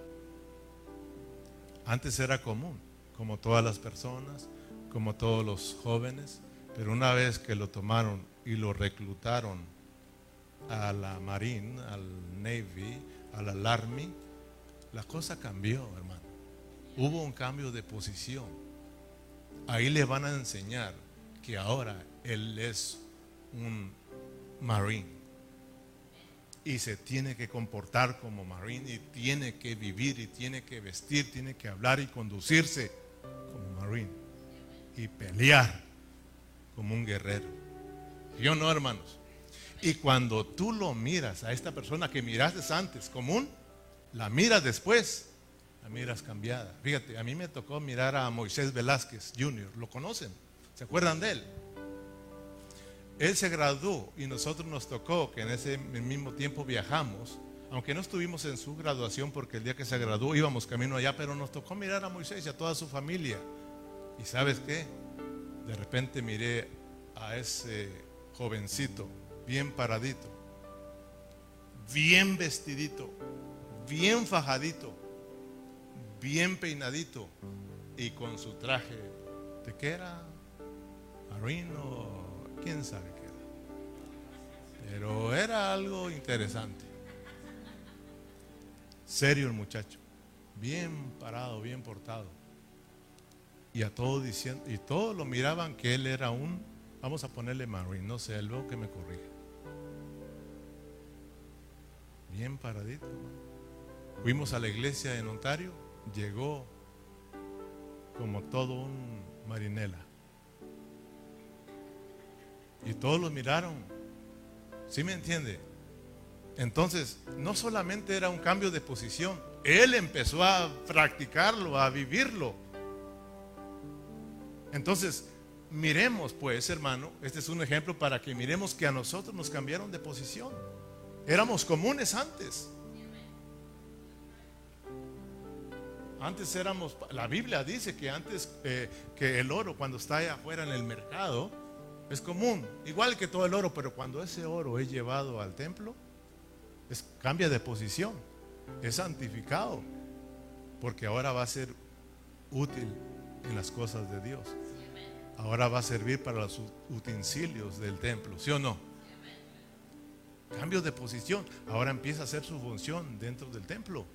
Antes era común, como todas las personas, como todos los jóvenes, pero una vez que lo tomaron y lo reclutaron a la Marine, al Navy, al Army, la cosa cambió, hermano. Hubo un cambio de posición. Ahí le van a enseñar que ahora él es un marine. Y se tiene que comportar como marine y tiene que vivir y tiene que vestir, tiene que hablar y conducirse como marine. Y pelear como un guerrero. Yo no, hermanos. Y cuando tú lo miras a esta persona que miraste antes común, la miras después, la miras cambiada. Fíjate, a mí me tocó mirar a Moisés Velázquez Jr., ¿lo conocen? ¿Se acuerdan de él? Él se graduó y nosotros nos tocó que en ese mismo tiempo viajamos, aunque no estuvimos en su graduación porque el día que se graduó íbamos camino allá, pero nos tocó mirar a Moisés y a toda su familia. ¿Y sabes qué? De repente miré a ese jovencito bien paradito, bien vestidito, bien fajadito, bien peinadito y con su traje. ¿De qué era? Marino quién sabe qué era. Pero era algo interesante. Serio el muchacho, bien parado, bien portado. Y a todos diciendo, y todos lo miraban que él era un, vamos a ponerle Marine, no sé, luego que me corrige. Bien paradito. Fuimos a la iglesia en Ontario, llegó como todo un marinela. Y todos lo miraron. ¿Sí me entiende? Entonces, no solamente era un cambio de posición, él empezó a practicarlo, a vivirlo. Entonces, miremos pues, hermano, este es un ejemplo para que miremos que a nosotros nos cambiaron de posición. Éramos comunes antes. Antes éramos, la Biblia dice que antes eh, que el oro cuando está allá afuera en el mercado es común, igual que todo el oro, pero cuando ese oro es llevado al templo, cambia de posición, es santificado, porque ahora va a ser útil en las cosas de Dios. Ahora va a servir para los utensilios del templo, ¿sí o no? Cambio de posición, ahora empieza a hacer su función dentro del templo.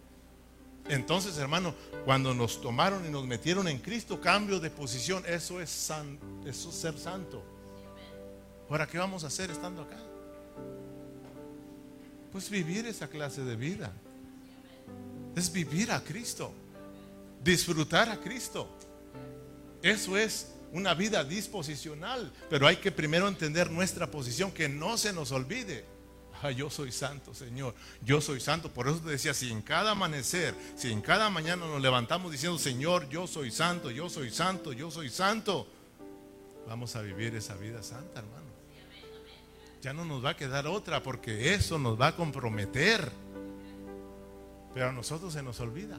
Entonces, hermano, cuando nos tomaron y nos metieron en Cristo, cambio de posición, eso es, san, eso es ser santo. Ahora, ¿qué vamos a hacer estando acá? Pues vivir esa clase de vida. Es vivir a Cristo. Disfrutar a Cristo. Eso es una vida disposicional. Pero hay que primero entender nuestra posición, que no se nos olvide. Ah, yo soy santo, Señor. Yo soy santo. Por eso te decía, si en cada amanecer, si en cada mañana nos levantamos diciendo, Señor, yo soy santo, yo soy santo, yo soy santo, vamos a vivir esa vida santa, hermano. Ya no nos va a quedar otra porque eso nos va a comprometer. Pero a nosotros se nos olvida.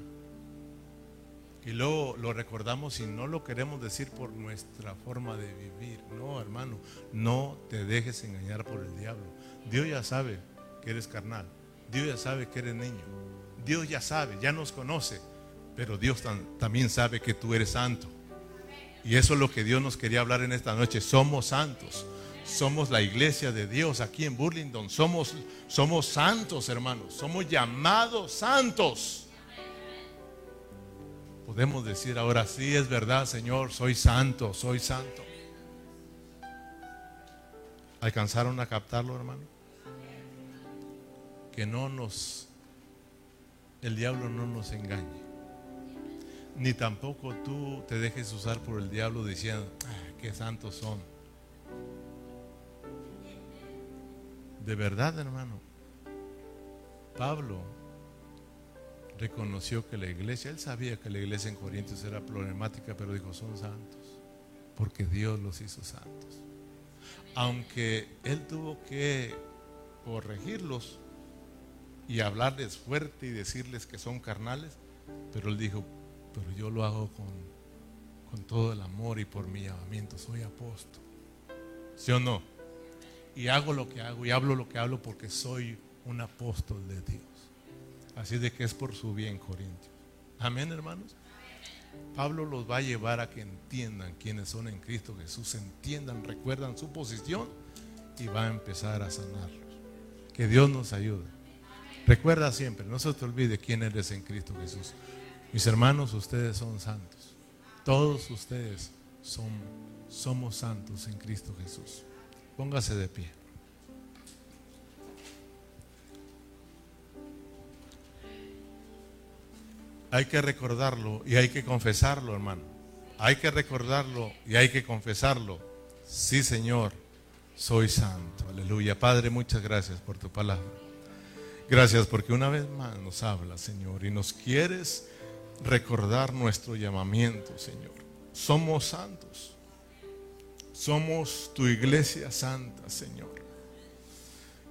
Y luego lo recordamos y no lo queremos decir por nuestra forma de vivir. No, hermano, no te dejes engañar por el diablo. Dios ya sabe que eres carnal. Dios ya sabe que eres niño. Dios ya sabe, ya nos conoce. Pero Dios también sabe que tú eres santo. Y eso es lo que Dios nos quería hablar en esta noche. Somos santos. Somos la iglesia de Dios aquí en Burlington. Somos, somos santos, hermanos. Somos llamados santos. Podemos decir ahora sí, es verdad, Señor, soy santo, soy santo. ¿Alcanzaron a captarlo, hermano? Que no nos, el diablo no nos engañe. Ni tampoco tú te dejes usar por el diablo diciendo, ah, qué santos son. De verdad, hermano. Pablo reconoció que la iglesia, él sabía que la iglesia en Corintios era problemática, pero dijo, son santos, porque Dios los hizo santos aunque él tuvo que corregirlos y hablarles fuerte y decirles que son carnales, pero él dijo, pero yo lo hago con, con todo el amor y por mi llamamiento, soy apóstol. ¿Sí o no? Y hago lo que hago y hablo lo que hablo porque soy un apóstol de Dios. Así de que es por su bien, Corintios. Amén, hermanos. Pablo los va a llevar a que entiendan quiénes son en Cristo Jesús, entiendan, recuerdan su posición y va a empezar a sanarlos. Que Dios nos ayude. Recuerda siempre, no se te olvide quién eres en Cristo Jesús. Mis hermanos, ustedes son santos. Todos ustedes son, somos santos en Cristo Jesús. Póngase de pie. hay que recordarlo y hay que confesarlo, hermano. Hay que recordarlo y hay que confesarlo. Sí, Señor, soy santo. Aleluya. Padre, muchas gracias por tu palabra. Gracias porque una vez más nos habla, Señor, y nos quieres recordar nuestro llamamiento, Señor. Somos santos. Somos tu iglesia santa, Señor.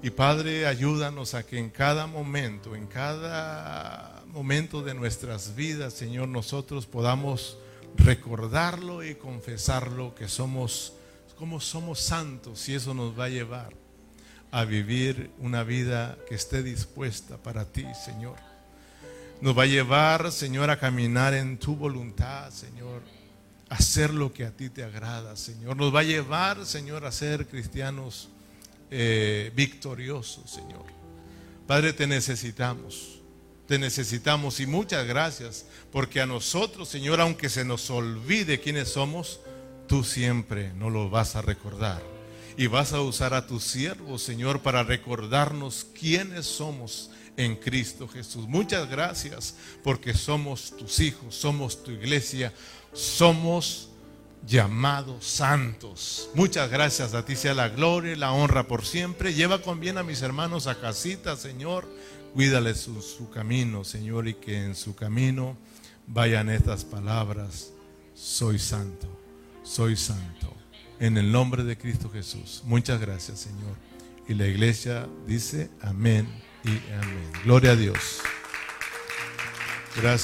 Y Padre, ayúdanos a que en cada momento, en cada momento de nuestras vidas, Señor, nosotros podamos recordarlo y confesarlo que somos como somos santos y eso nos va a llevar a vivir una vida que esté dispuesta para ti, Señor. Nos va a llevar, Señor, a caminar en tu voluntad, Señor. Hacer lo que a ti te agrada, Señor. Nos va a llevar, Señor, a ser cristianos eh, victoriosos, Señor. Padre, te necesitamos te necesitamos y muchas gracias, porque a nosotros, Señor, aunque se nos olvide quiénes somos, tú siempre nos lo vas a recordar. Y vas a usar a tus siervos, Señor, para recordarnos quiénes somos en Cristo Jesús. Muchas gracias, porque somos tus hijos, somos tu iglesia, somos llamados santos. Muchas gracias, a ti sea la gloria y la honra por siempre. Lleva con bien a mis hermanos a casita, Señor Cuídale su, su camino, Señor, y que en su camino vayan estas palabras. Soy santo, soy santo, en el nombre de Cristo Jesús. Muchas gracias, Señor. Y la iglesia dice amén y amén. Gloria a Dios. Gracias.